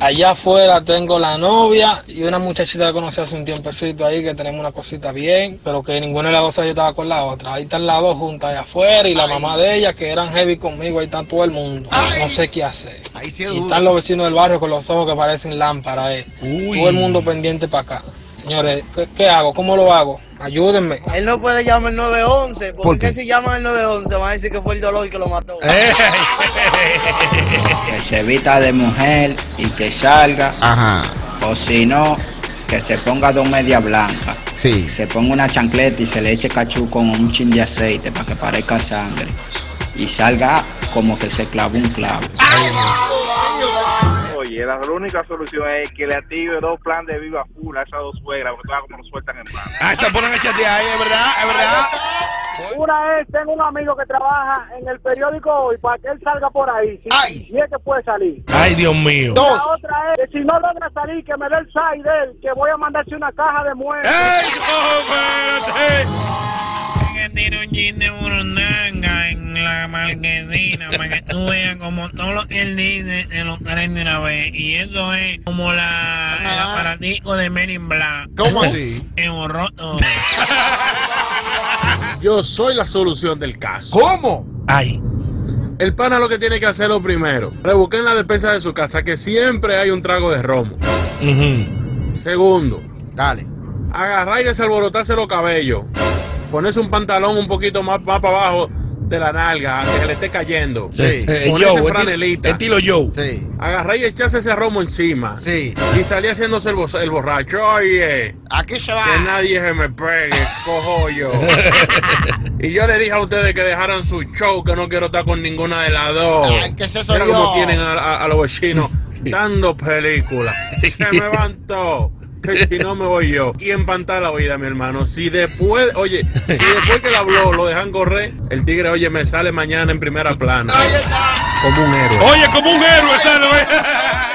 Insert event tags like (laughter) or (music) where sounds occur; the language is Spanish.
Allá afuera tengo la novia y una muchachita que conocí hace un tiempecito ahí que tenemos una cosita bien, pero que ninguna de las dos estaba con la otra. Ahí están las dos juntas allá afuera y la mamá de ella que eran heavy conmigo, ahí está todo el mundo. No sé qué hacer. y están los vecinos del barrio con los ojos que parecen lámparas. Eh. Todo el mundo pendiente para acá. Señores, ¿qué, hago? ¿Cómo lo hago? Ayúdenme. Él no puede llamar el 911, porque si llama el 911 van a decir que fue el dolor que lo mató. (laughs) que se evita de mujer y que salga. Ajá. O si no, que se ponga dos medias blancas. Sí. Se ponga una chancleta y se le eche cachú con un chin de aceite para que parezca sangre. Y salga como que se clavó un clavo. Oye, la única solución es que le active dos plan de viva full a esas dos suegras, porque todas como lo sueltan en mano. Ah, se ponen a chatear ahí, es verdad, es verdad. Una es, tengo un amigo que trabaja en el periódico hoy para que él salga por ahí. Si, Ay. es que puede salir. Ay, Dios mío. La otra es que si no logra salir, que me dé el side de él, que voy a mandarse una caja de muertos. ¡Ey, marquesina para que tú veas como todo lo que él dice se lo traen de una vez. Y eso es como la, el aparatico de Men in Black. ¿Cómo así? (laughs) En roto. Yo soy la solución del caso. ¿Cómo? Ay. El pana lo que tiene que hacer lo primero, rebuscar en la despensa de su casa que siempre hay un trago de romo. Segundo, dale. Agarrar y desalborotarse los cabellos ponerse un pantalón un poquito más, más para abajo de la nalga, que se le esté cayendo. Sí. Eh, franelita. Estilo yo. Sí. Agarrar y echarse ese romo encima. Sí. Y salía haciéndose el, borracho. Oye. Aquí se va. Que nadie se me pegue, (laughs) cojo yo. (laughs) y yo le dije a ustedes que dejaran su show, que no quiero estar con ninguna de las dos. Ay, que se soy como tienen a, los vecinos (laughs) dando películas. Se me levantó que si no me voy yo. Y en la oída, mi hermano. Si después, oye, si después que la habló lo dejan correr, el tigre, oye, me sale mañana en primera plana. Como un héroe. Oye, como un héroe, sale.